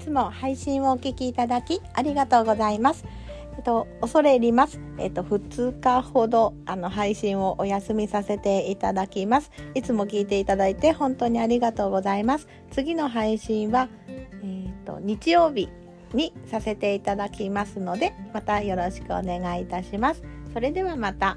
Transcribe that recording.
つも配信をお聞きいただきありがとうございます。えっと、恐れ入ります。えっと、2日ほど、あの、配信をお休みさせていただきます。いつも聞いていただいて本当にありがとうございます。次の配信は、えっと、日曜日にさせていただきますので、またよろしくお願いいたします。それではまた。